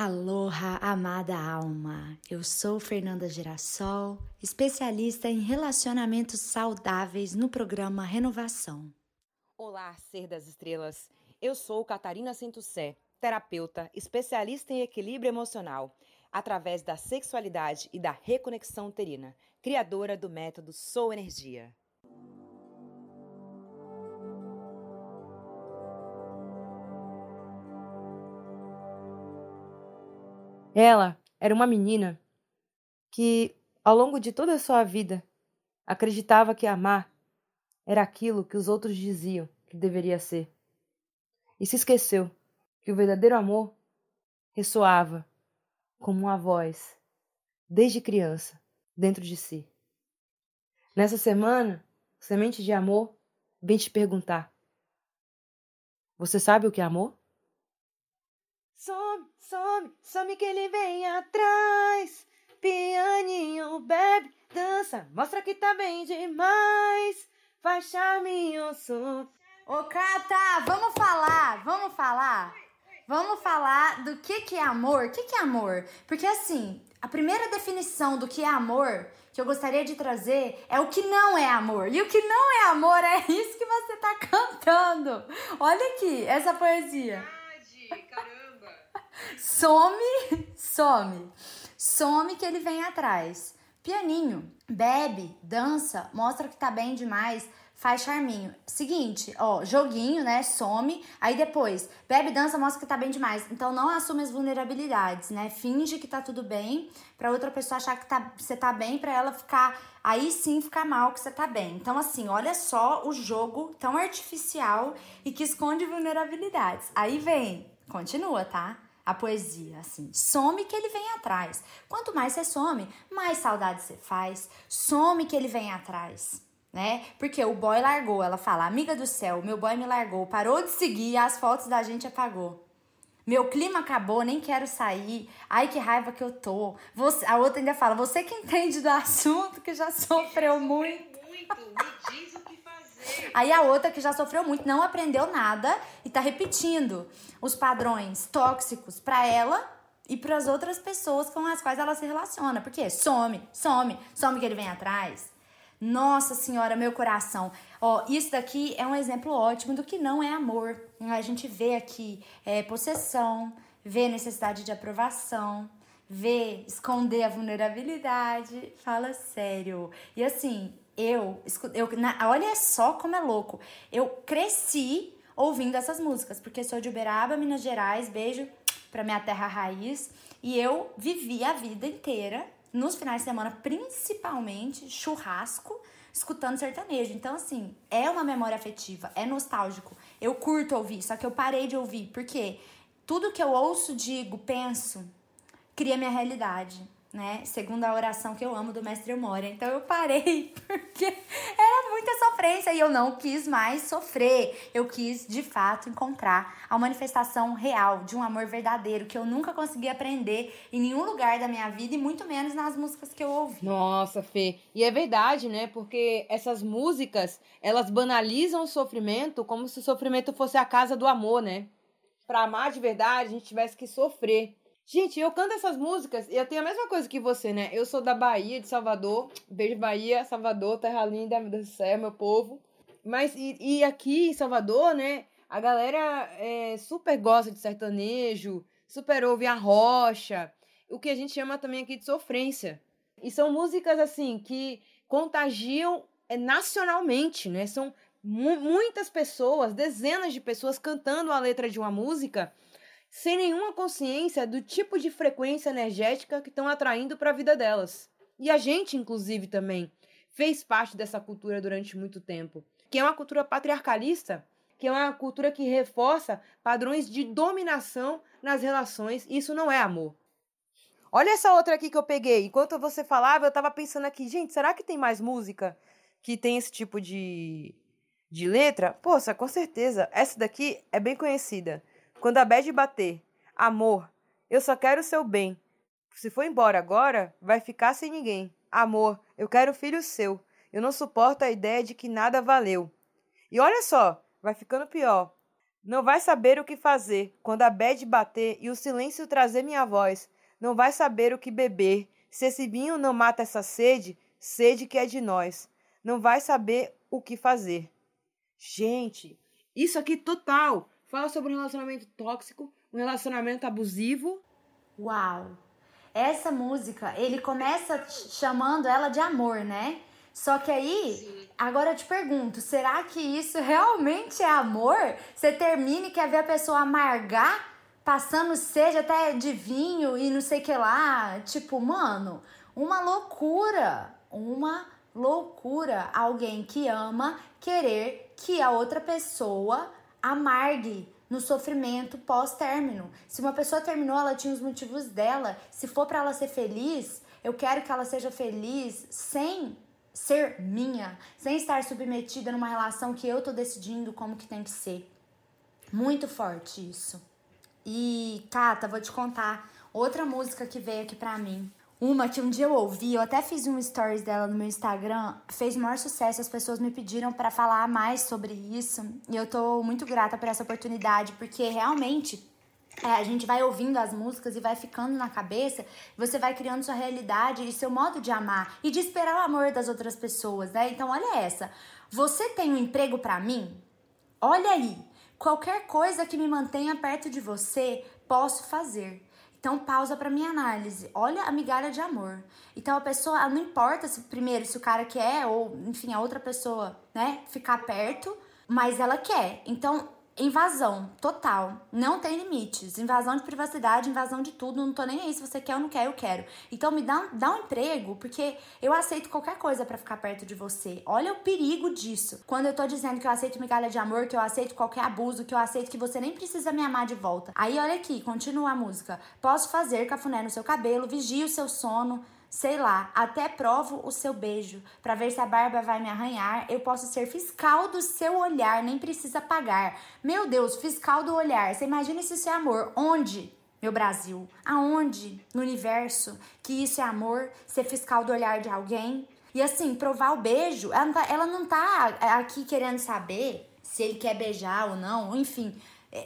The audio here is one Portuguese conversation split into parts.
Aloha, amada alma! Eu sou Fernanda Girassol, especialista em relacionamentos saudáveis no programa Renovação. Olá, ser das estrelas! Eu sou Catarina Centussé, terapeuta, especialista em equilíbrio emocional, através da sexualidade e da reconexão uterina, criadora do método Sou Energia. Ela era uma menina que, ao longo de toda a sua vida, acreditava que amar era aquilo que os outros diziam que deveria ser. E se esqueceu que o verdadeiro amor ressoava como uma voz, desde criança, dentro de si. Nessa semana, Semente de Amor vem te perguntar: Você sabe o que é amor? Some, some, some que ele vem atrás. Pianinho, bebe, dança, mostra que tá bem demais. Faz charminho, som. Ô, Cata, vamos falar, vamos falar. Vamos falar do que que é amor. O que que é amor? Porque assim, a primeira definição do que é amor que eu gostaria de trazer é o que não é amor. E o que não é amor é isso que você tá cantando. Olha aqui, essa poesia. Verdade, caramba. Some, some. Some que ele vem atrás. Pianinho, bebe, dança, mostra que tá bem demais, faz charminho. Seguinte, ó, joguinho, né? Some. Aí depois, bebe, dança, mostra que tá bem demais. Então não assume as vulnerabilidades, né? Finge que tá tudo bem pra outra pessoa achar que tá, você tá bem, pra ela ficar. Aí sim ficar mal que você tá bem. Então, assim, olha só o jogo tão artificial e que esconde vulnerabilidades. Aí vem, continua, tá? A poesia, assim. Some que ele vem atrás. Quanto mais você some, mais saudade você faz. Some que ele vem atrás. Né? Porque o boy largou, ela fala, amiga do céu, meu boy me largou, parou de seguir, as fotos da gente apagou. Meu clima acabou, nem quero sair. Ai, que raiva que eu tô. Você, a outra ainda fala, você que entende do assunto, que já sofreu muito. Muito, me diz o. Aí a outra que já sofreu muito, não aprendeu nada e tá repetindo os padrões tóxicos para ela e para as outras pessoas com as quais ela se relaciona. Porque some, some, some que ele vem atrás. Nossa Senhora, meu coração. Ó, isso daqui é um exemplo ótimo do que não é amor. A gente vê aqui é, possessão, vê necessidade de aprovação, vê esconder a vulnerabilidade. Fala sério. E assim, eu, eu na, olha só como é louco. Eu cresci ouvindo essas músicas, porque sou de Uberaba, Minas Gerais, beijo pra minha terra raiz, e eu vivi a vida inteira, nos finais de semana, principalmente, churrasco, escutando sertanejo. Então, assim, é uma memória afetiva, é nostálgico. Eu curto ouvir, só que eu parei de ouvir, porque tudo que eu ouço, digo, penso, cria minha realidade né? Segundo a oração que eu amo do Mestre Moura. Então eu parei porque era muita sofrência e eu não quis mais sofrer. Eu quis, de fato, encontrar a manifestação real de um amor verdadeiro que eu nunca consegui aprender em nenhum lugar da minha vida e muito menos nas músicas que eu ouvi. Nossa, Fê. E é verdade, né? Porque essas músicas, elas banalizam o sofrimento como se o sofrimento fosse a casa do amor, né? Pra amar de verdade, a gente tivesse que sofrer. Gente, eu canto essas músicas e eu tenho a mesma coisa que você, né? Eu sou da Bahia, de Salvador. Beijo, Bahia, Salvador, terra linda, meu Deus do céu, meu povo. Mas, e, e aqui em Salvador, né? A galera é, super gosta de sertanejo, super ouve a rocha, o que a gente chama também aqui de sofrência. E são músicas, assim, que contagiam é, nacionalmente, né? São mu muitas pessoas, dezenas de pessoas cantando a letra de uma música sem nenhuma consciência do tipo de frequência energética que estão atraindo para a vida delas. E a gente, inclusive, também fez parte dessa cultura durante muito tempo, que é uma cultura patriarcalista, que é uma cultura que reforça padrões de dominação nas relações, isso não é amor. Olha essa outra aqui que eu peguei. Enquanto você falava, eu tava pensando aqui, gente, será que tem mais música que tem esse tipo de, de letra? Poxa, com certeza. Essa daqui é bem conhecida. Quando a bad bater, amor, eu só quero o seu bem. Se for embora agora, vai ficar sem ninguém. Amor, eu quero filho seu. Eu não suporto a ideia de que nada valeu. E olha só, vai ficando pior. Não vai saber o que fazer quando a bad bater e o silêncio trazer minha voz. Não vai saber o que beber. Se esse vinho não mata essa sede, sede que é de nós. Não vai saber o que fazer. Gente, isso aqui total fala sobre um relacionamento tóxico, um relacionamento abusivo. Uau! Essa música, ele começa chamando ela de amor, né? Só que aí, agora eu te pergunto, será que isso realmente é amor? Você termina e quer ver a pessoa amargar, passando sede até de vinho e não sei que lá? Tipo, mano, uma loucura, uma loucura. Alguém que ama querer que a outra pessoa amargue no sofrimento pós-término. Se uma pessoa terminou, ela tinha os motivos dela. Se for para ela ser feliz, eu quero que ela seja feliz sem ser minha, sem estar submetida numa relação que eu tô decidindo como que tem que ser. Muito forte isso. E, Cata, vou te contar outra música que veio aqui pra mim. Uma que um dia eu ouvi, eu até fiz um stories dela no meu Instagram, fez maior sucesso, as pessoas me pediram para falar mais sobre isso, e eu tô muito grata por essa oportunidade, porque realmente é, a gente vai ouvindo as músicas e vai ficando na cabeça, você vai criando sua realidade e seu modo de amar e de esperar o amor das outras pessoas, né? Então, olha essa. Você tem um emprego para mim? Olha aí. Qualquer coisa que me mantenha perto de você, posso fazer. Então pausa para minha análise. Olha a migalha de amor. Então a pessoa, não importa se primeiro se o cara quer ou enfim a outra pessoa, né, ficar perto, mas ela quer. Então invasão total, não tem limites, invasão de privacidade, invasão de tudo, não tô nem aí se você quer ou não quer, eu quero. Então me dá, dá um emprego, porque eu aceito qualquer coisa para ficar perto de você. Olha o perigo disso. Quando eu tô dizendo que eu aceito migalha de amor, que eu aceito qualquer abuso, que eu aceito que você nem precisa me amar de volta. Aí olha aqui, continua a música. Posso fazer cafuné no seu cabelo, vigia o seu sono, sei lá, até provo o seu beijo para ver se a barba vai me arranhar. Eu posso ser fiscal do seu olhar, nem precisa pagar. Meu Deus, fiscal do olhar. Você imagina se isso é amor? Onde? Meu Brasil, aonde no universo que isso é amor, ser fiscal do olhar de alguém? E assim, provar o beijo, ela não tá, ela não tá aqui querendo saber se ele quer beijar ou não, enfim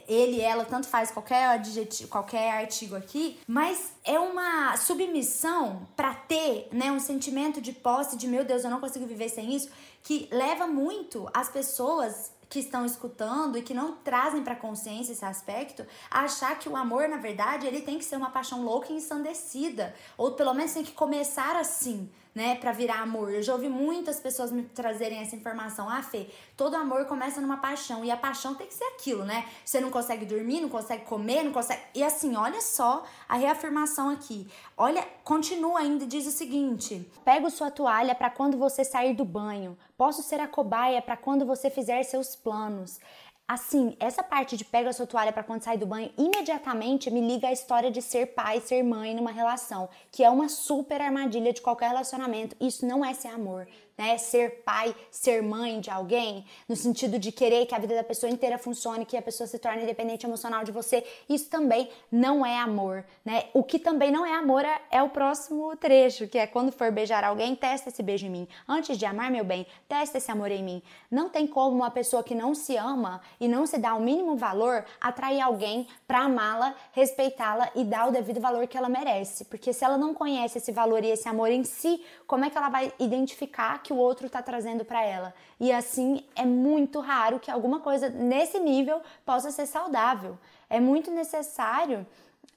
ele, ela, tanto faz qualquer adjetivo, qualquer artigo aqui, mas é uma submissão para ter, né, um sentimento de posse de meu Deus, eu não consigo viver sem isso, que leva muito as pessoas que estão escutando e que não trazem para consciência esse aspecto, achar que o amor, na verdade, ele tem que ser uma paixão louca e ensandecida, ou pelo menos tem que começar assim, né, para virar amor. Eu já ouvi muitas pessoas me trazerem essa informação. Ah, Fê, todo amor começa numa paixão e a paixão tem que ser aquilo, né? Você não consegue dormir, não consegue comer, não consegue. E assim, olha só a reafirmação aqui. Olha, continua ainda e diz o seguinte: Pego sua toalha para quando você sair do banho. Posso ser a cobaia para quando você fizer seus planos. Assim, essa parte de pega sua toalha para quando sai do banho, imediatamente me liga a história de ser pai, ser mãe numa relação, que é uma super armadilha de qualquer relacionamento. Isso não é ser amor né? Ser pai, ser mãe de alguém, no sentido de querer que a vida da pessoa inteira funcione, que a pessoa se torne independente emocional de você, isso também não é amor, né? O que também não é amor é, é o próximo trecho, que é quando for beijar alguém, testa esse beijo em mim. Antes de amar meu bem, testa esse amor em mim. Não tem como uma pessoa que não se ama e não se dá o mínimo valor atrair alguém para amá-la, respeitá-la e dar o devido valor que ela merece. Porque se ela não conhece esse valor e esse amor em si, como é que ela vai identificar que o outro está trazendo para ela. E assim é muito raro que alguma coisa nesse nível possa ser saudável. É muito necessário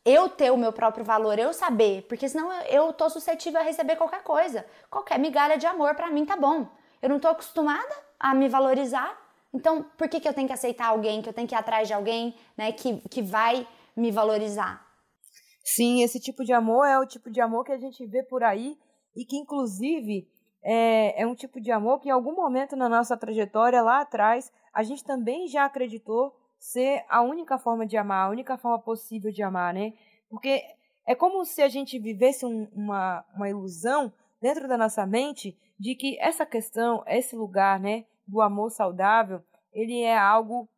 eu ter o meu próprio valor, eu saber, porque senão eu tô suscetível a receber qualquer coisa. Qualquer migalha de amor para mim tá bom. Eu não tô acostumada a me valorizar. Então, por que, que eu tenho que aceitar alguém, que eu tenho que ir atrás de alguém, né, que, que vai me valorizar? Sim, esse tipo de amor é o tipo de amor que a gente vê por aí e que, inclusive, é, é um tipo de amor que em algum momento na nossa trajetória lá atrás a gente também já acreditou ser a única forma de amar, a única forma possível de amar, né? Porque é como se a gente vivesse um, uma, uma ilusão dentro da nossa mente de que essa questão, esse lugar, né, do amor saudável, ele é algo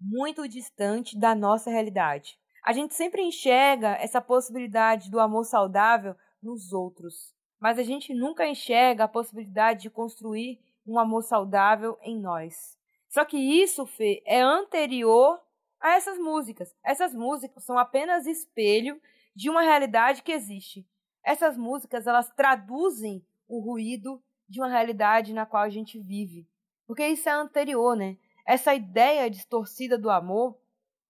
muito distante da nossa realidade. A gente sempre enxerga essa possibilidade do amor saudável nos outros mas a gente nunca enxerga a possibilidade de construir um amor saudável em nós. Só que isso, Fê, é anterior a essas músicas. Essas músicas são apenas espelho de uma realidade que existe. Essas músicas, elas traduzem o ruído de uma realidade na qual a gente vive. Porque isso é anterior, né? Essa ideia distorcida do amor,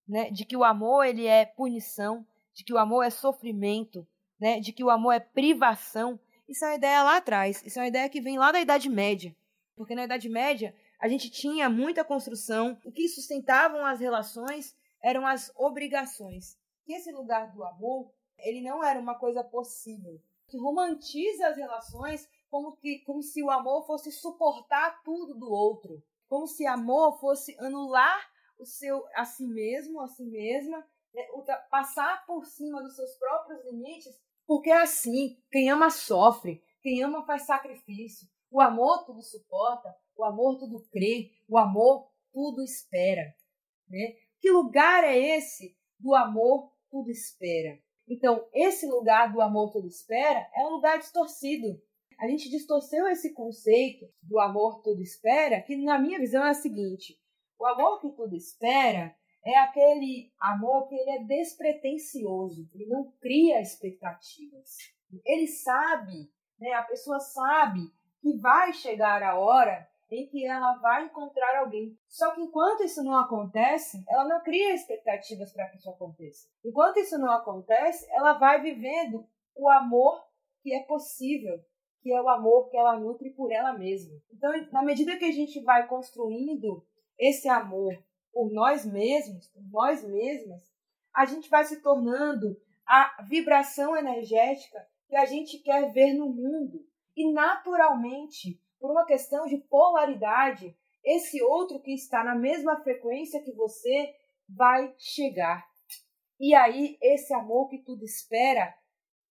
né, de que o amor ele é punição, de que o amor é sofrimento, né, de que o amor é privação, isso é uma ideia lá atrás. Isso é uma ideia que vem lá da Idade Média. Porque na Idade Média a gente tinha muita construção, o que sustentavam as relações eram as obrigações. E esse lugar do amor, ele não era uma coisa possível. Que romantiza as relações como, que, como se o amor fosse suportar tudo do outro. Como se amor fosse anular o seu a si mesmo, a si mesma, né, passar por cima dos seus próprios limites, porque é assim, quem ama sofre, quem ama faz sacrifício. O amor tudo suporta, o amor tudo crê, o amor tudo espera. Né? Que lugar é esse do amor tudo espera? Então, esse lugar do amor tudo espera é um lugar distorcido. A gente distorceu esse conceito do amor tudo espera, que na minha visão é a seguinte: o amor que tudo espera é aquele amor que ele é despretensioso, ele não cria expectativas. Ele sabe, né, a pessoa sabe que vai chegar a hora em que ela vai encontrar alguém. Só que enquanto isso não acontece, ela não cria expectativas para que isso aconteça. Enquanto isso não acontece, ela vai vivendo o amor que é possível, que é o amor que ela nutre por ela mesma. Então, na medida que a gente vai construindo esse amor por nós mesmos, por nós mesmas, a gente vai se tornando a vibração energética que a gente quer ver no mundo. E naturalmente, por uma questão de polaridade, esse outro que está na mesma frequência que você vai chegar. E aí, esse amor que tudo espera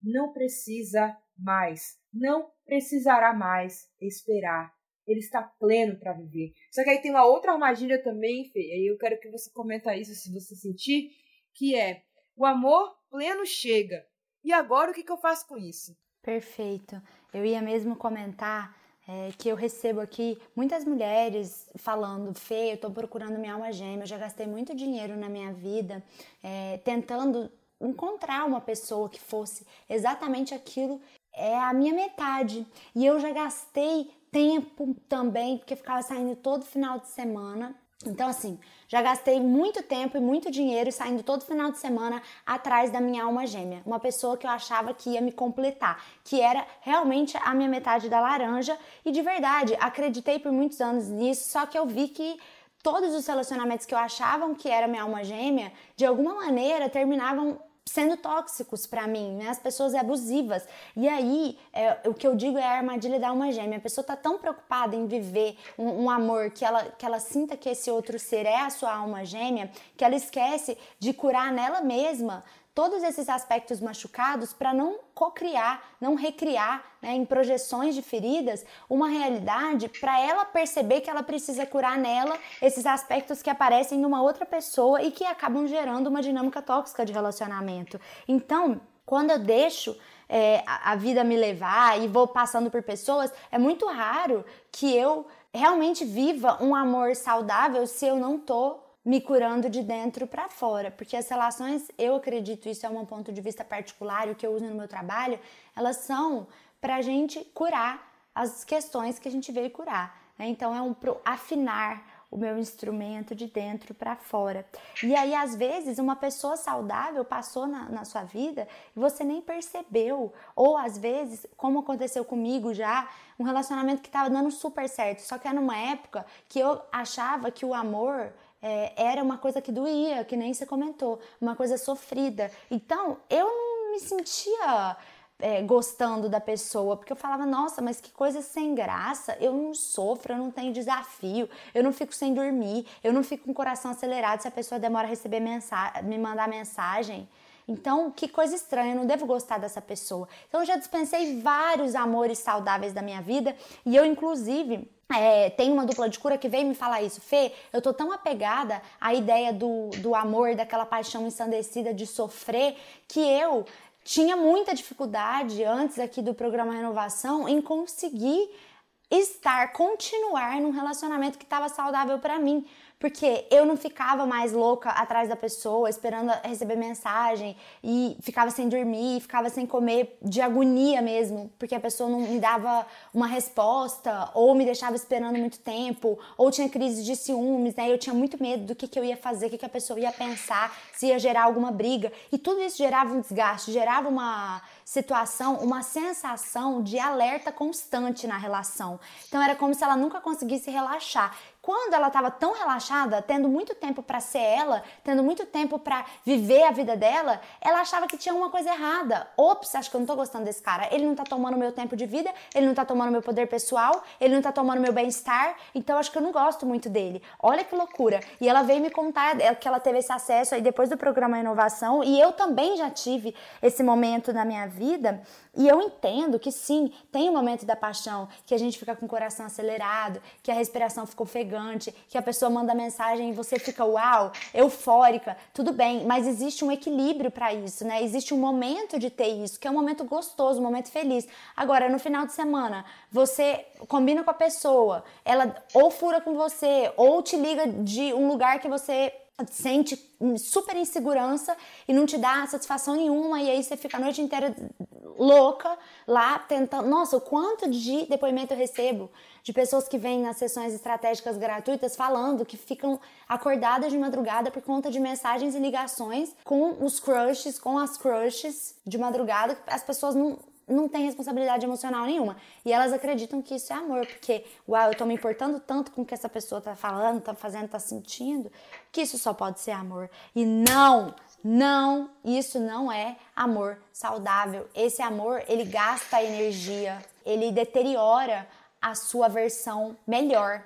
não precisa mais, não precisará mais esperar ele está pleno para viver. Só que aí tem uma outra armadilha também, Fê, aí eu quero que você comenta isso se você sentir, que é o amor pleno chega. E agora o que, que eu faço com isso? Perfeito. Eu ia mesmo comentar é, que eu recebo aqui muitas mulheres falando, Fê, eu estou procurando minha alma gêmea, eu já gastei muito dinheiro na minha vida é, tentando encontrar uma pessoa que fosse exatamente aquilo é a minha metade. E eu já gastei tempo também, porque ficava saindo todo final de semana. Então, assim, já gastei muito tempo e muito dinheiro saindo todo final de semana atrás da minha alma gêmea. Uma pessoa que eu achava que ia me completar, que era realmente a minha metade da laranja. E de verdade, acreditei por muitos anos nisso, só que eu vi que todos os relacionamentos que eu achava que era minha alma gêmea, de alguma maneira terminavam sendo tóxicos para mim, né? As pessoas abusivas. E aí, é, o que eu digo é a armadilha da alma gêmea. A pessoa tá tão preocupada em viver um, um, amor que ela, que ela sinta que esse outro ser é a sua alma gêmea, que ela esquece de curar nela mesma todos esses aspectos machucados para não cocriar, não recriar né, em projeções de feridas uma realidade para ela perceber que ela precisa curar nela esses aspectos que aparecem numa outra pessoa e que acabam gerando uma dinâmica tóxica de relacionamento. Então, quando eu deixo é, a vida me levar e vou passando por pessoas, é muito raro que eu realmente viva um amor saudável se eu não tô me curando de dentro para fora, porque as relações, eu acredito, isso é um ponto de vista particular, o que eu uso no meu trabalho, elas são para a gente curar as questões que a gente veio curar. Né? Então é um pro afinar o meu instrumento de dentro para fora. E aí, às vezes, uma pessoa saudável passou na, na, sua vida e você nem percebeu. Ou às vezes, como aconteceu comigo já, um relacionamento que estava dando super certo, só que era numa época que eu achava que o amor é, era uma coisa que doía, que nem você comentou, uma coisa sofrida. Então eu não me sentia é, gostando da pessoa, porque eu falava, nossa, mas que coisa sem graça, eu não sofro, eu não tenho desafio, eu não fico sem dormir, eu não fico com o coração acelerado se a pessoa demora a receber mensagem, me mandar mensagem. Então, que coisa estranha, eu não devo gostar dessa pessoa. Então, eu já dispensei vários amores saudáveis da minha vida e eu, inclusive, é, tem uma dupla de cura que veio me falar isso. Fê, eu tô tão apegada à ideia do, do amor, daquela paixão ensandecida de sofrer, que eu tinha muita dificuldade antes aqui do programa Renovação em conseguir estar, continuar num relacionamento que estava saudável para mim. Porque eu não ficava mais louca atrás da pessoa, esperando receber mensagem e ficava sem dormir, ficava sem comer de agonia mesmo, porque a pessoa não me dava uma resposta ou me deixava esperando muito tempo, ou tinha crise de ciúmes, né? Eu tinha muito medo do que, que eu ia fazer, o que, que a pessoa ia pensar, se ia gerar alguma briga. E tudo isso gerava um desgaste, gerava uma situação, uma sensação de alerta constante na relação. Então era como se ela nunca conseguisse relaxar. Quando ela estava tão relaxada, tendo muito tempo para ser ela, tendo muito tempo para viver a vida dela, ela achava que tinha uma coisa errada. Ops, acho que eu não tô gostando desse cara. Ele não tá tomando meu tempo de vida, ele não tá tomando meu poder pessoal, ele não tá tomando meu bem-estar, então acho que eu não gosto muito dele. Olha que loucura. E ela veio me contar que ela teve esse acesso aí depois do programa Inovação, e eu também já tive esse momento na minha vida, e eu entendo que sim, tem o um momento da paixão, que a gente fica com o coração acelerado, que a respiração fica ofegante, que a pessoa manda mensagem e você fica uau, eufórica, tudo bem, mas existe um equilíbrio para isso, né? Existe um momento de ter isso, que é um momento gostoso, um momento feliz. Agora, no final de semana, você combina com a pessoa, ela ou fura com você, ou te liga de um lugar que você sente super insegurança e não te dá satisfação nenhuma e aí você fica a noite inteira louca lá tentando. Nossa, o quanto de depoimento eu recebo de pessoas que vêm nas sessões estratégicas gratuitas falando que ficam acordadas de madrugada por conta de mensagens e ligações com os crushes, com as crushes de madrugada, as pessoas não não tem responsabilidade emocional nenhuma. E elas acreditam que isso é amor, porque, uau, eu tô me importando tanto com o que essa pessoa tá falando, tá fazendo, tá sentindo, que isso só pode ser amor. E não, não, isso não é amor saudável. Esse amor, ele gasta energia, ele deteriora a sua versão melhor.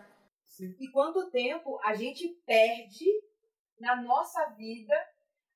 E quanto tempo a gente perde na nossa vida,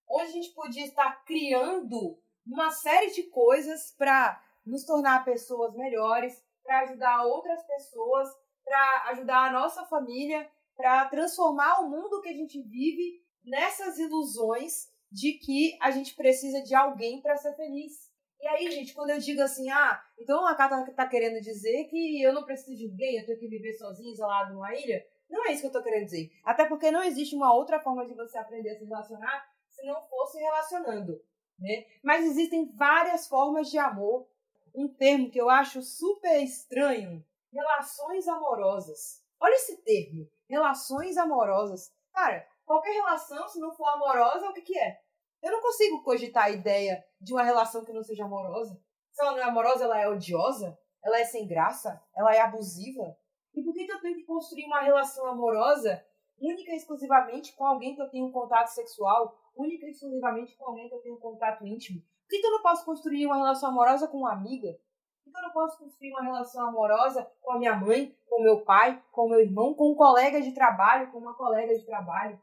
onde a gente podia estar criando uma série de coisas para nos tornar pessoas melhores, para ajudar outras pessoas, para ajudar a nossa família, para transformar o mundo que a gente vive nessas ilusões de que a gente precisa de alguém para ser feliz. E aí, gente, quando eu digo assim, ah, então a Cata tá querendo dizer que eu não preciso de ninguém, eu tenho que viver sozinho, isolado numa ilha, não é isso que eu tô querendo dizer. Até porque não existe uma outra forma de você aprender a se relacionar se não fosse relacionando. Né? Mas existem várias formas de amor. Um termo que eu acho super estranho: relações amorosas. Olha esse termo, relações amorosas. Cara, qualquer relação, se não for amorosa, o que, que é? Eu não consigo cogitar a ideia de uma relação que não seja amorosa. Se ela não é amorosa, ela é odiosa? Ela é sem graça? Ela é abusiva? E por que, que eu tenho que construir uma relação amorosa única e exclusivamente com alguém que eu tenho um contato sexual única e exclusivamente com alguém que eu tenho um contato íntimo? Por que, que eu não posso construir uma relação amorosa com uma amiga? Que eu não posso construir uma relação amorosa com a minha mãe, com o meu pai, com o meu irmão, com um colega de trabalho, com uma colega de trabalho?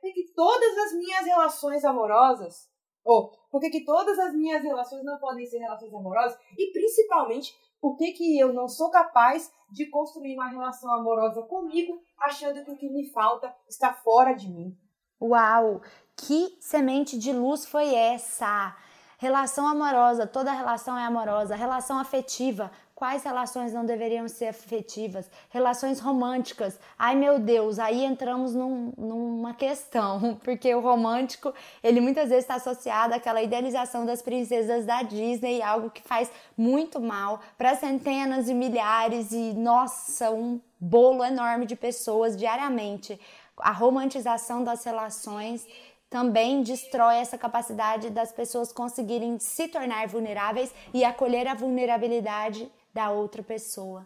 Por que, todas as minhas relações amorosas, ou por que todas as minhas relações não podem ser relações amorosas? E principalmente, por que, que eu não sou capaz de construir uma relação amorosa comigo, achando que o que me falta está fora de mim? Uau! Que semente de luz foi essa? Relação amorosa, toda relação é amorosa. Relação afetiva, quais relações não deveriam ser afetivas? Relações românticas, ai meu Deus, aí entramos num, numa questão, porque o romântico, ele muitas vezes está associado àquela idealização das princesas da Disney, algo que faz muito mal para centenas e milhares e, nossa, um bolo enorme de pessoas diariamente. A romantização das relações também destrói essa capacidade das pessoas conseguirem se tornar vulneráveis e acolher a vulnerabilidade da outra pessoa.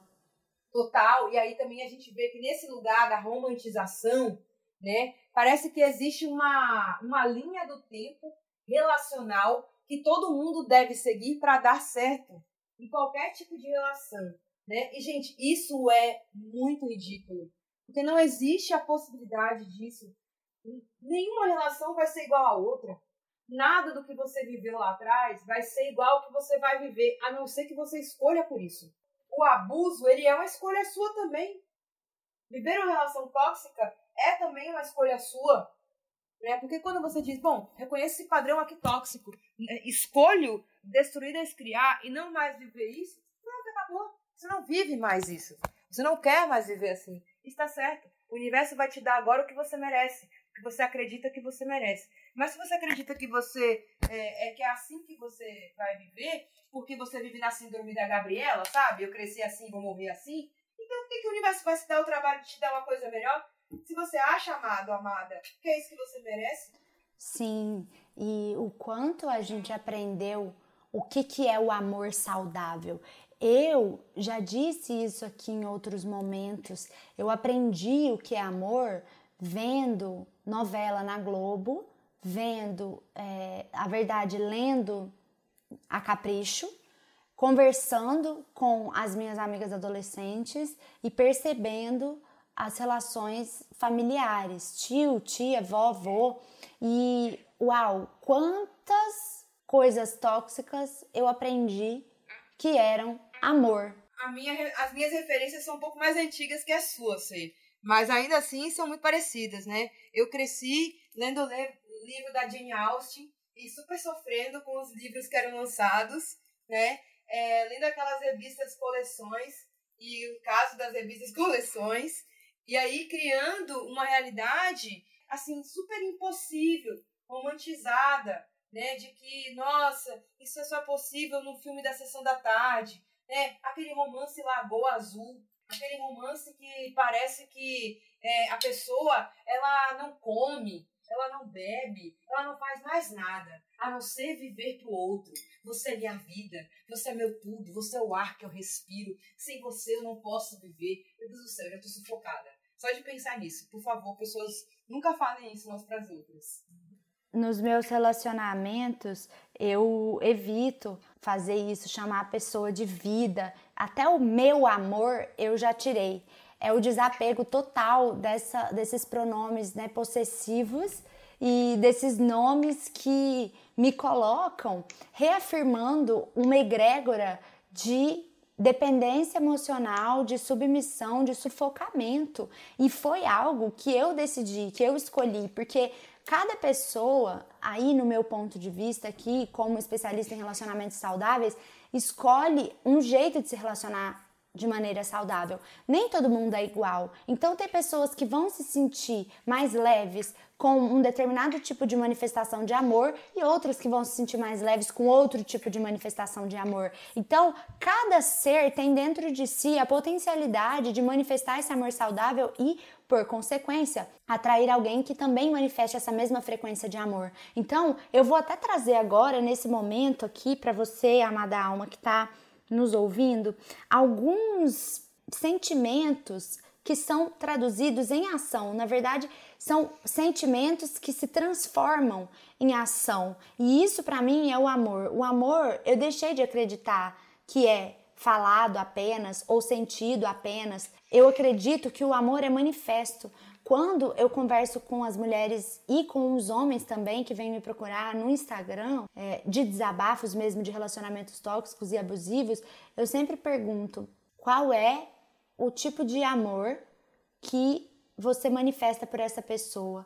Total, e aí também a gente vê que nesse lugar da romantização, né, parece que existe uma, uma linha do tempo relacional que todo mundo deve seguir para dar certo em qualquer tipo de relação, né? E gente, isso é muito ridículo, porque não existe a possibilidade disso Nenhuma relação vai ser igual à outra. Nada do que você viveu lá atrás vai ser igual ao que você vai viver, a não ser que você escolha por isso. O abuso, ele é uma escolha sua também. Viver uma relação tóxica é também uma escolha sua. Né? Porque quando você diz, bom, reconheço esse padrão aqui tóxico, né? escolho destruir, descriar e não mais viver isso, pronto, acabou. Você não vive mais isso. Você não quer mais viver assim. Está certo. O universo vai te dar agora o que você merece, que você acredita que você merece. Mas se você acredita que você é, é que é assim que você vai viver, porque você vive na síndrome da Gabriela, sabe? Eu cresci assim, vou morrer assim. Então por que, que o universo vai se dar o trabalho de te dar uma coisa melhor? Se você acha amado, amada, que é isso que você merece? Sim, e o quanto a gente aprendeu o que, que é o amor saudável. Eu já disse isso aqui em outros momentos. Eu aprendi o que é amor vendo novela na Globo, vendo, é, a verdade, lendo a Capricho, conversando com as minhas amigas adolescentes e percebendo as relações familiares, tio, tia, vovó. E uau, quantas coisas tóxicas eu aprendi que eram amor. Minha, as minhas referências são um pouco mais antigas que as suas, sei. Mas ainda assim são muito parecidas, né? Eu cresci lendo o livro da Jane Austen e super sofrendo com os livros que eram lançados, né? É, lendo aquelas revistas coleções e o caso das revistas coleções e aí criando uma realidade assim super impossível, romantizada, né, de que nossa, isso é só possível no filme da sessão da tarde, né? Aquele romance Lagoa Azul, aquele romance que parece que é, a pessoa ela não come, ela não bebe, ela não faz mais nada, a não ser viver pro outro. Você é minha vida, você é meu tudo, você é o ar que eu respiro. Sem você eu não posso viver. Meu Deus do céu, eu já tô sufocada. Só de pensar nisso, por favor, pessoas nunca falem isso umas pras outras. Nos meus relacionamentos, eu evito fazer isso, chamar a pessoa de vida. Até o meu amor eu já tirei é o desapego total dessa, desses pronomes né, possessivos e desses nomes que me colocam reafirmando uma egrégora de dependência emocional, de submissão, de sufocamento. E foi algo que eu decidi, que eu escolhi, porque cada pessoa, aí no meu ponto de vista aqui, como especialista em relacionamentos saudáveis, escolhe um jeito de se relacionar de maneira saudável. Nem todo mundo é igual. Então, tem pessoas que vão se sentir mais leves com um determinado tipo de manifestação de amor e outras que vão se sentir mais leves com outro tipo de manifestação de amor. Então, cada ser tem dentro de si a potencialidade de manifestar esse amor saudável e, por consequência, atrair alguém que também manifeste essa mesma frequência de amor. Então, eu vou até trazer agora, nesse momento aqui, para você, amada alma, que está nos ouvindo alguns sentimentos que são traduzidos em ação. Na verdade, são sentimentos que se transformam em ação. E isso para mim é o amor. O amor, eu deixei de acreditar que é falado apenas ou sentido apenas. Eu acredito que o amor é manifesto. Quando eu converso com as mulheres e com os homens também que vêm me procurar no Instagram, é, de desabafos mesmo de relacionamentos tóxicos e abusivos, eu sempre pergunto qual é o tipo de amor que você manifesta por essa pessoa.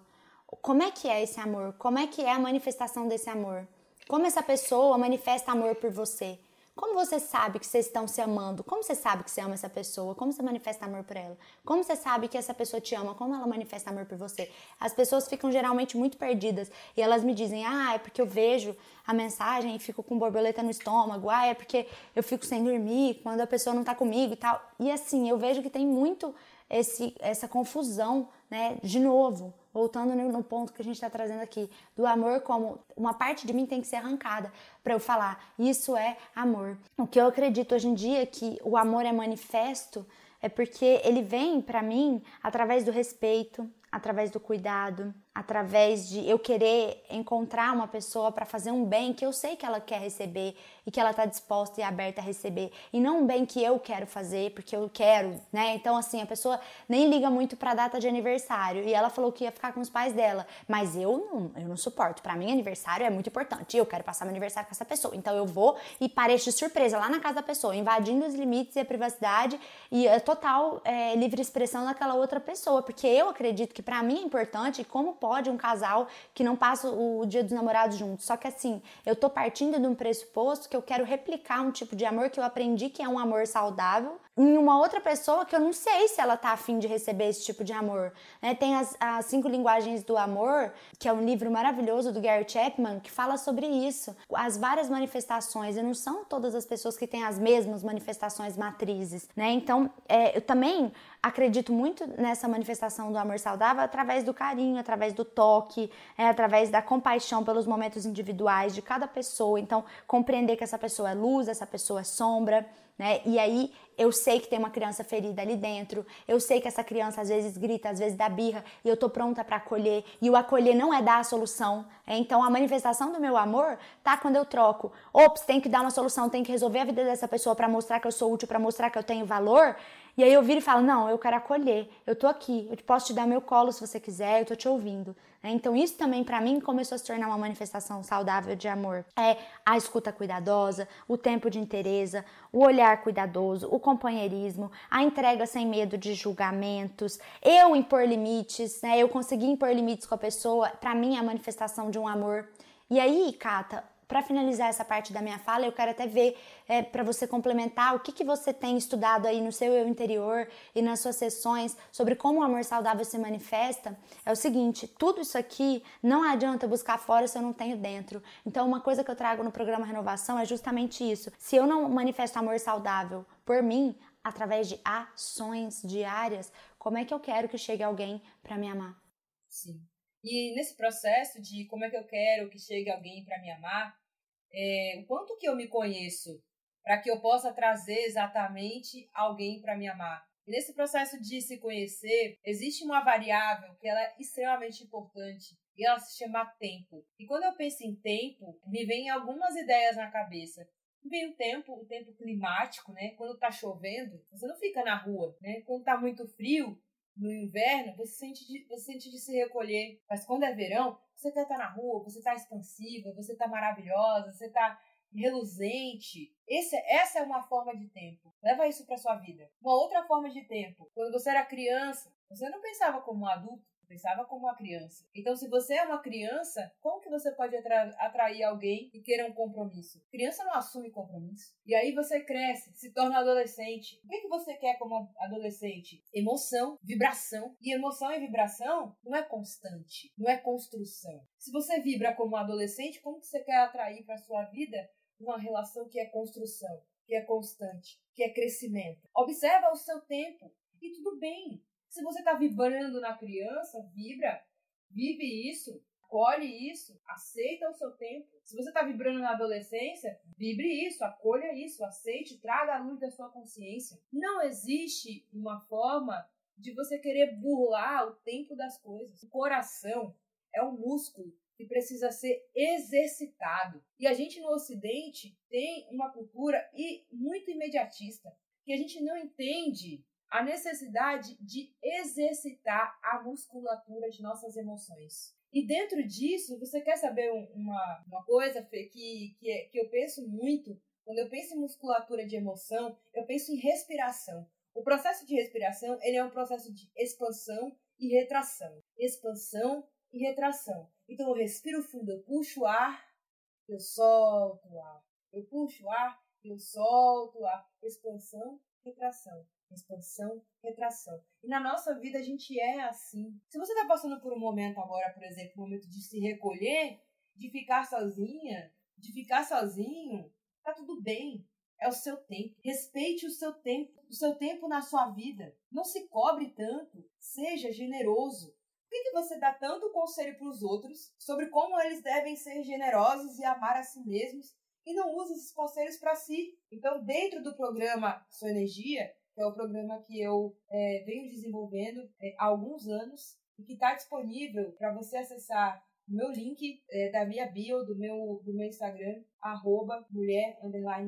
Como é que é esse amor? Como é que é a manifestação desse amor? Como essa pessoa manifesta amor por você? Como você sabe que vocês estão se amando? Como você sabe que você ama essa pessoa? Como você manifesta amor por ela? Como você sabe que essa pessoa te ama? Como ela manifesta amor por você? As pessoas ficam geralmente muito perdidas e elas me dizem: "Ah, é porque eu vejo a mensagem e fico com borboleta no estômago. Ah, é porque eu fico sem dormir quando a pessoa não tá comigo e tal". E assim, eu vejo que tem muito esse, essa confusão, né? De novo, voltando no ponto que a gente está trazendo aqui, do amor como uma parte de mim tem que ser arrancada para eu falar, isso é amor. O que eu acredito hoje em dia que o amor é manifesto é porque ele vem para mim através do respeito, através do cuidado, através de eu querer encontrar uma pessoa para fazer um bem que eu sei que ela quer receber e que ela está disposta e aberta a receber e não um bem que eu quero fazer porque eu quero, né? Então assim, a pessoa nem liga muito para a data de aniversário e ela falou que ia ficar com os pais dela, mas eu não, eu não suporto. Para mim aniversário é muito importante. Eu quero passar meu aniversário com essa pessoa. Então eu vou e pareço surpresa lá na casa da pessoa, invadindo os limites e a privacidade e a total é, livre expressão daquela outra pessoa, porque eu acredito que para mim é importante e como pode um casal que não passa o dia dos namorados juntos. Só que assim, eu tô partindo de um pressuposto que eu quero replicar um tipo de amor que eu aprendi que é um amor saudável em uma outra pessoa que eu não sei se ela tá afim de receber esse tipo de amor. Né? Tem as, as Cinco Linguagens do Amor, que é um livro maravilhoso do Gary Chapman, que fala sobre isso. As várias manifestações, e não são todas as pessoas que têm as mesmas manifestações matrizes, né? Então, é, eu também acredito muito nessa manifestação do amor saudável através do carinho, através do toque, é, através da compaixão pelos momentos individuais de cada pessoa. Então, compreender que essa pessoa é luz, essa pessoa é sombra, né? E aí eu sei que tem uma criança ferida ali dentro, eu sei que essa criança às vezes grita, às vezes dá birra, e eu tô pronta para acolher, e o acolher não é dar a solução. É? Então a manifestação do meu amor tá quando eu troco. Ops, tem que dar uma solução, tem que resolver a vida dessa pessoa para mostrar que eu sou útil, para mostrar que eu tenho valor. E aí eu viro e falo: "Não, eu quero acolher. Eu tô aqui. Eu posso te dar meu colo se você quiser, eu tô te ouvindo". Né? Então isso também para mim começou a se tornar uma manifestação saudável de amor. É a escuta cuidadosa, o tempo de interesa, o olhar cuidadoso, o companheirismo, a entrega sem medo de julgamentos, eu impor limites, né? Eu conseguir impor limites com a pessoa, para mim é a manifestação de um amor. E aí, Cata, para finalizar essa parte da minha fala, eu quero até ver, é, para você complementar, o que, que você tem estudado aí no seu eu interior e nas suas sessões sobre como o amor saudável se manifesta. É o seguinte: tudo isso aqui não adianta buscar fora se eu não tenho dentro. Então, uma coisa que eu trago no programa Renovação é justamente isso. Se eu não manifesto amor saudável por mim, através de ações diárias, como é que eu quero que chegue alguém para me amar? Sim. E nesse processo de como é que eu quero que chegue alguém para me amar, é, o quanto que eu me conheço para que eu possa trazer exatamente alguém para me amar. E nesse processo de se conhecer, existe uma variável que ela é extremamente importante e ela se chama tempo. E quando eu penso em tempo, me vem algumas ideias na cabeça. Vem o tempo, o tempo climático, né? Quando tá chovendo, você não fica na rua, né? Quando tá muito frio, no inverno, você sente, de, você sente de se recolher. Mas quando é verão, você quer estar na rua, você está expansiva, você está maravilhosa, você está reluzente. Esse, essa é uma forma de tempo. Leva isso para sua vida. Uma outra forma de tempo. Quando você era criança, você não pensava como um adulto pensava como uma criança. Então, se você é uma criança, como que você pode atra atrair alguém que queira um compromisso? Criança não assume compromisso. E aí você cresce, se torna adolescente. O que, que você quer como adolescente? Emoção, vibração. E emoção e vibração não é constante, não é construção. Se você vibra como adolescente, como que você quer atrair para sua vida uma relação que é construção, que é constante, que é crescimento? Observa o seu tempo. E tudo bem, se você está vibrando na criança, vibra, vive isso, colhe isso, aceita o seu tempo. Se você está vibrando na adolescência, vibre isso, acolha isso, aceite, traga a luz da sua consciência. Não existe uma forma de você querer burlar o tempo das coisas. O coração é um músculo que precisa ser exercitado. E a gente no Ocidente tem uma cultura muito imediatista, que a gente não entende a necessidade de exercitar a musculatura de nossas emoções. E dentro disso, você quer saber uma, uma coisa, Fê, que, que, é, que eu penso muito? Quando eu penso em musculatura de emoção, eu penso em respiração. O processo de respiração ele é um processo de expansão e retração. Expansão e retração. Então eu respiro fundo, eu puxo o ar, eu solto o ar. Eu puxo o ar, eu solto o ar. Expansão, retração expansão, retração. E na nossa vida a gente é assim. Se você está passando por um momento agora, por exemplo, um momento de se recolher, de ficar sozinha, de ficar sozinho, tá tudo bem. É o seu tempo. Respeite o seu tempo, o seu tempo na sua vida. Não se cobre tanto. Seja generoso. Por que, que você dá tanto conselho para os outros sobre como eles devem ser generosos e amar a si mesmos e não usa esses conselhos para si? Então, dentro do programa Sua Energia, que é o programa que eu é, venho desenvolvendo é, há alguns anos e que está disponível para você acessar o meu link é, da minha bio, do meu, do meu Instagram, arroba mulher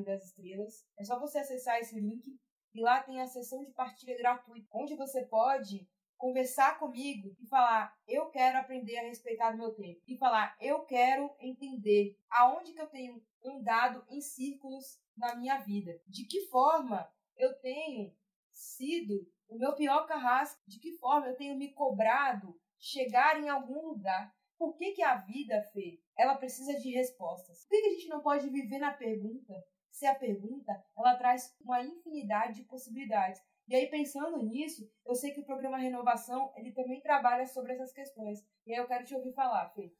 das estrelas. É só você acessar esse link e lá tem a sessão de partilha gratuita, onde você pode conversar comigo e falar, eu quero aprender a respeitar o meu tempo. E falar, eu quero entender aonde que eu tenho andado em círculos na minha vida. De que forma eu tenho sido o meu pior carrasco, de que forma eu tenho me cobrado chegar em algum lugar. Por que, que a vida, Fê, ela precisa de respostas? Por que, que a gente não pode viver na pergunta se a pergunta ela traz uma infinidade de possibilidades? E aí, pensando nisso, eu sei que o programa Renovação, ele também trabalha sobre essas questões. E aí eu quero te ouvir falar, Fê.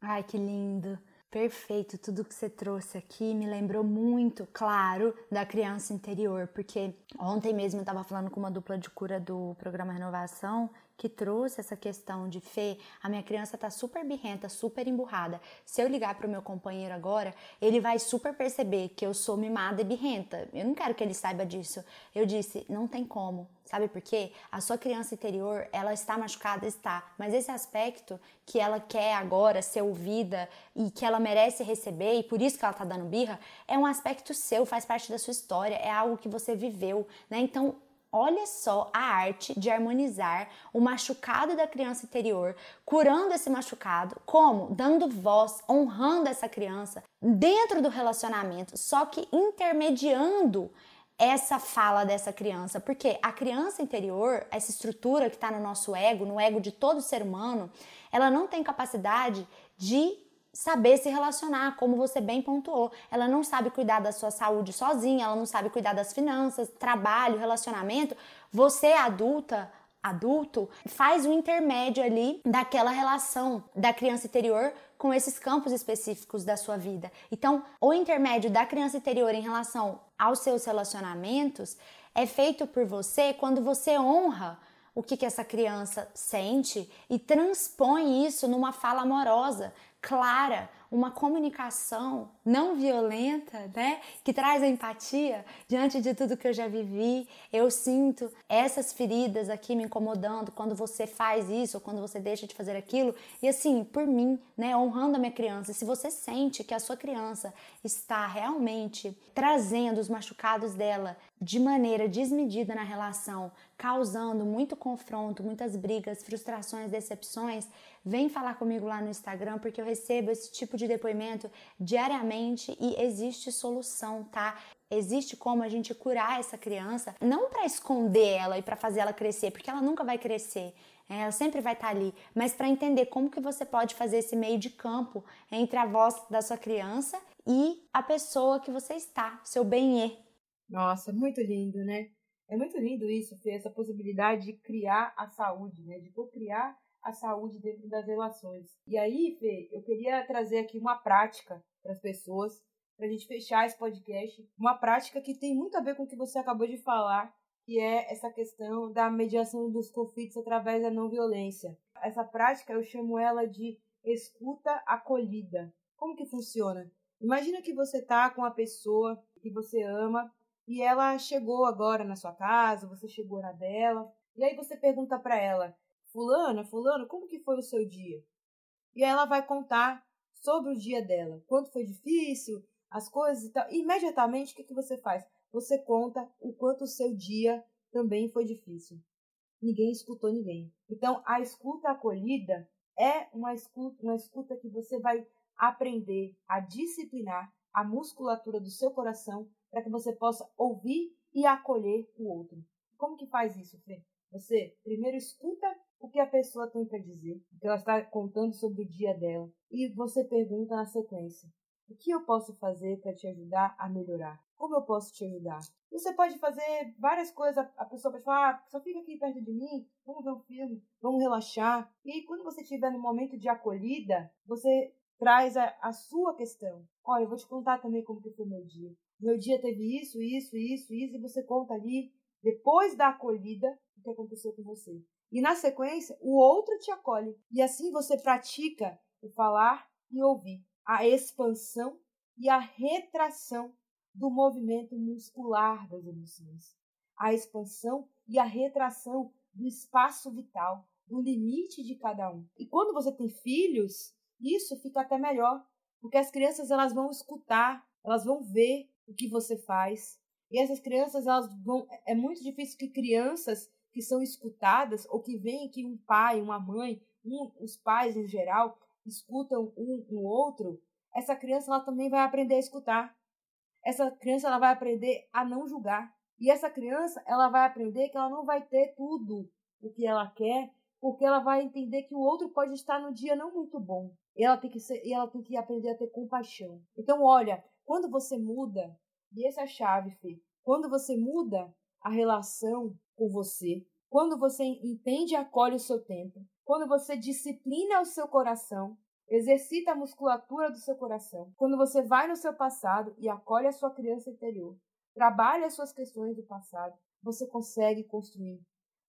Ai, que lindo. Perfeito, tudo que você trouxe aqui me lembrou muito, claro, da criança interior, porque ontem mesmo eu estava falando com uma dupla de cura do programa Renovação que trouxe essa questão de fé, a minha criança tá super birrenta, super emburrada. Se eu ligar pro meu companheiro agora, ele vai super perceber que eu sou mimada e birrenta. Eu não quero que ele saiba disso. Eu disse, não tem como. Sabe por quê? A sua criança interior, ela está machucada, está. Mas esse aspecto que ela quer agora ser ouvida e que ela merece receber e por isso que ela tá dando birra, é um aspecto seu, faz parte da sua história, é algo que você viveu, né? Então, Olha só a arte de harmonizar o machucado da criança interior, curando esse machucado, como? Dando voz, honrando essa criança dentro do relacionamento, só que intermediando essa fala dessa criança, porque a criança interior, essa estrutura que está no nosso ego, no ego de todo ser humano, ela não tem capacidade de saber se relacionar, como você bem pontuou. Ela não sabe cuidar da sua saúde sozinha, ela não sabe cuidar das finanças, trabalho, relacionamento. Você, adulta, adulto, faz o intermédio ali daquela relação da criança interior com esses campos específicos da sua vida. Então, o intermédio da criança interior em relação aos seus relacionamentos é feito por você quando você honra o que, que essa criança sente e transpõe isso numa fala amorosa, clara, uma comunicação não violenta, né? Que traz a empatia diante de tudo que eu já vivi. Eu sinto essas feridas aqui me incomodando quando você faz isso ou quando você deixa de fazer aquilo. E assim, por mim, né? Honrando a minha criança. Se você sente que a sua criança está realmente trazendo os machucados dela de maneira desmedida na relação, causando muito confronto, muitas brigas, frustrações, decepções, vem falar comigo lá no Instagram porque eu recebo esse tipo de depoimento diariamente e existe solução, tá? Existe como a gente curar essa criança, não para esconder ela e para fazer ela crescer, porque ela nunca vai crescer. É, ela sempre vai estar tá ali, mas para entender como que você pode fazer esse meio de campo entre a voz da sua criança e a pessoa que você está, seu bem-estar. Nossa, muito lindo, né? É muito lindo isso, ter essa possibilidade de criar a saúde, né? De co-criar a saúde dentro das relações. E aí, Fê, eu queria trazer aqui uma prática para as pessoas, para a gente fechar esse podcast. Uma prática que tem muito a ver com o que você acabou de falar, que é essa questão da mediação dos conflitos através da não violência. Essa prática eu chamo ela de escuta acolhida. Como que funciona? Imagina que você tá com uma pessoa que você ama e ela chegou agora na sua casa, você chegou na dela, e aí você pergunta para ela: "Fulana, fulano, como que foi o seu dia?" E aí ela vai contar sobre o dia dela, quanto foi difícil, as coisas e tal. E imediatamente o que que você faz? Você conta o quanto o seu dia também foi difícil. Ninguém escutou ninguém. Então, a escuta acolhida é uma escuta, uma escuta que você vai aprender a disciplinar a musculatura do seu coração para que você possa ouvir e acolher o outro. Como que faz isso, Fê? Você primeiro escuta o que a pessoa tem para dizer, o que ela está contando sobre o dia dela, e você pergunta na sequência: o que eu posso fazer para te ajudar a melhorar? Como eu posso te ajudar? Você pode fazer várias coisas. A pessoa pode falar, ah, só fica aqui perto de mim, vamos ver um filme, vamos relaxar. E quando você estiver no momento de acolhida, você traz a, a sua questão. Olha, eu vou te contar também como que foi meu dia. Meu dia teve isso, isso, isso, isso, e você conta ali, depois da acolhida, o que aconteceu com você. E na sequência, o outro te acolhe. E assim você pratica o falar e ouvir, a expansão e a retração do movimento muscular das emoções, a expansão e a retração do espaço vital, do limite de cada um. E quando você tem filhos, isso fica até melhor, porque as crianças elas vão escutar, elas vão ver o que você faz. E essas crianças elas vão é muito difícil que crianças que são escutadas ou que veem que um pai, uma mãe, um, os pais em geral escutam um um outro, essa criança ela também vai aprender a escutar. Essa criança ela vai aprender a não julgar. E essa criança ela vai aprender que ela não vai ter tudo o que ela quer porque ela vai entender que o outro pode estar no dia não muito bom. E ela tem que ser, e ela tem que aprender a ter compaixão. Então, olha, quando você muda, e essa é a chave, Fê, quando você muda a relação com você, quando você entende e acolhe o seu tempo, quando você disciplina o seu coração, exercita a musculatura do seu coração, quando você vai no seu passado e acolhe a sua criança interior, trabalha as suas questões do passado, você consegue construir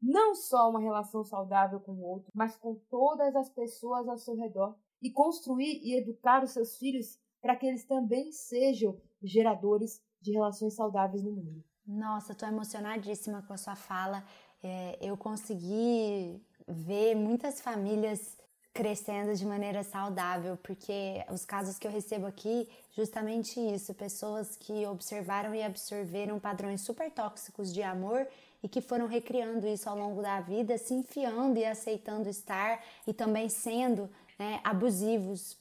não só uma relação saudável com o outro, mas com todas as pessoas ao seu redor. E construir e educar os seus filhos para que eles também sejam geradores de relações saudáveis no mundo. Nossa, estou emocionadíssima com a sua fala. É, eu consegui ver muitas famílias crescendo de maneira saudável, porque os casos que eu recebo aqui, justamente isso, pessoas que observaram e absorveram padrões super tóxicos de amor e que foram recriando isso ao longo da vida, se enfiando e aceitando estar e também sendo né, abusivos.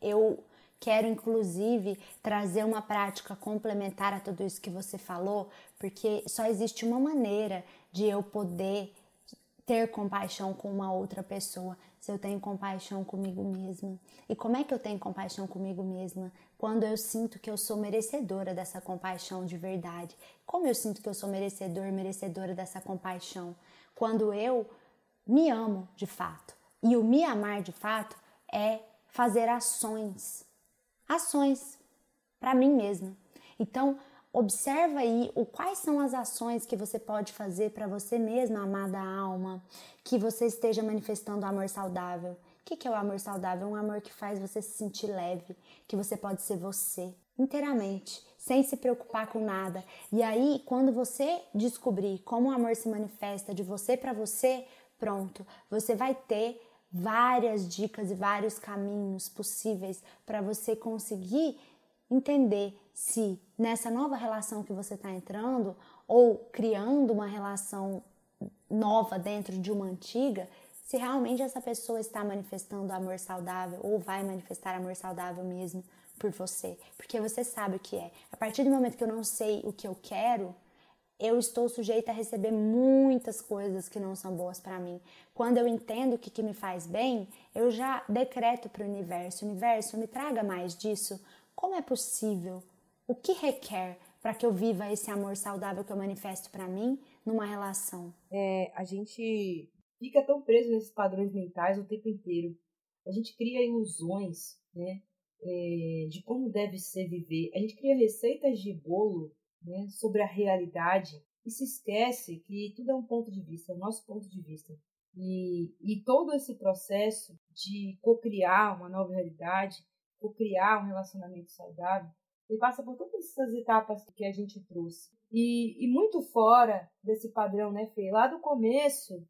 Eu quero, inclusive, trazer uma prática complementar a tudo isso que você falou, porque só existe uma maneira de eu poder ter compaixão com uma outra pessoa se eu tenho compaixão comigo mesma. E como é que eu tenho compaixão comigo mesma? Quando eu sinto que eu sou merecedora dessa compaixão de verdade. Como eu sinto que eu sou merecedor, merecedora dessa compaixão? Quando eu me amo de fato. E o me amar de fato é fazer ações. Ações para mim mesma. Então, Observa aí o quais são as ações que você pode fazer para você mesma, amada alma, que você esteja manifestando amor saudável. O que, que é o amor saudável? Um amor que faz você se sentir leve, que você pode ser você inteiramente, sem se preocupar com nada. E aí, quando você descobrir como o amor se manifesta de você para você, pronto, você vai ter várias dicas e vários caminhos possíveis para você conseguir entender se nessa nova relação que você está entrando ou criando uma relação nova dentro de uma antiga, se realmente essa pessoa está manifestando amor saudável ou vai manifestar amor saudável mesmo por você, porque você sabe o que é. A partir do momento que eu não sei o que eu quero, eu estou sujeita a receber muitas coisas que não são boas para mim. Quando eu entendo o que, que me faz bem, eu já decreto para o universo: universo, me traga mais disso, como é possível? O que requer para que eu viva esse amor saudável que eu manifesto para mim numa relação? É, a gente fica tão preso nesses padrões mentais o tempo inteiro. A gente cria ilusões, né? É, de como deve ser viver. A gente cria receitas de bolo né, sobre a realidade e se esquece que tudo é um ponto de vista, é o nosso ponto de vista. E, e todo esse processo de co-criar uma nova realidade por criar um relacionamento saudável, ele passa por todas essas etapas que a gente trouxe. E, e muito fora desse padrão, né, Fê? Lá do começo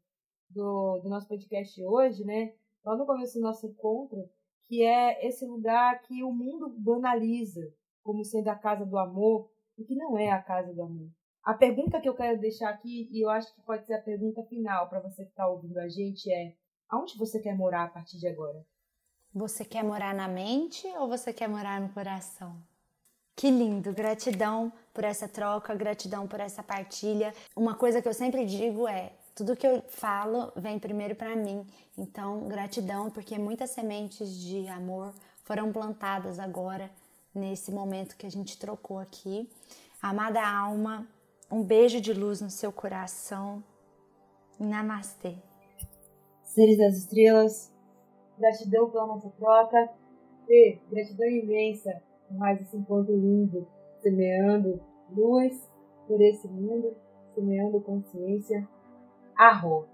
do, do nosso podcast hoje, né? Lá no começo do nosso encontro, que é esse lugar que o mundo banaliza como sendo a casa do amor e que não é a casa do amor. A pergunta que eu quero deixar aqui, e eu acho que pode ser a pergunta final para você que está ouvindo a gente, é: aonde você quer morar a partir de agora? Você quer morar na mente ou você quer morar no coração? Que lindo! Gratidão por essa troca, gratidão por essa partilha. Uma coisa que eu sempre digo é: tudo que eu falo vem primeiro para mim. Então, gratidão, porque muitas sementes de amor foram plantadas agora, nesse momento que a gente trocou aqui. Amada alma, um beijo de luz no seu coração. Namastê. Seres das estrelas, Gratidão pela nossa troca. Fê, gratidão imensa mais esse encontro lindo, semeando luz por esse mundo, semeando consciência. Arro!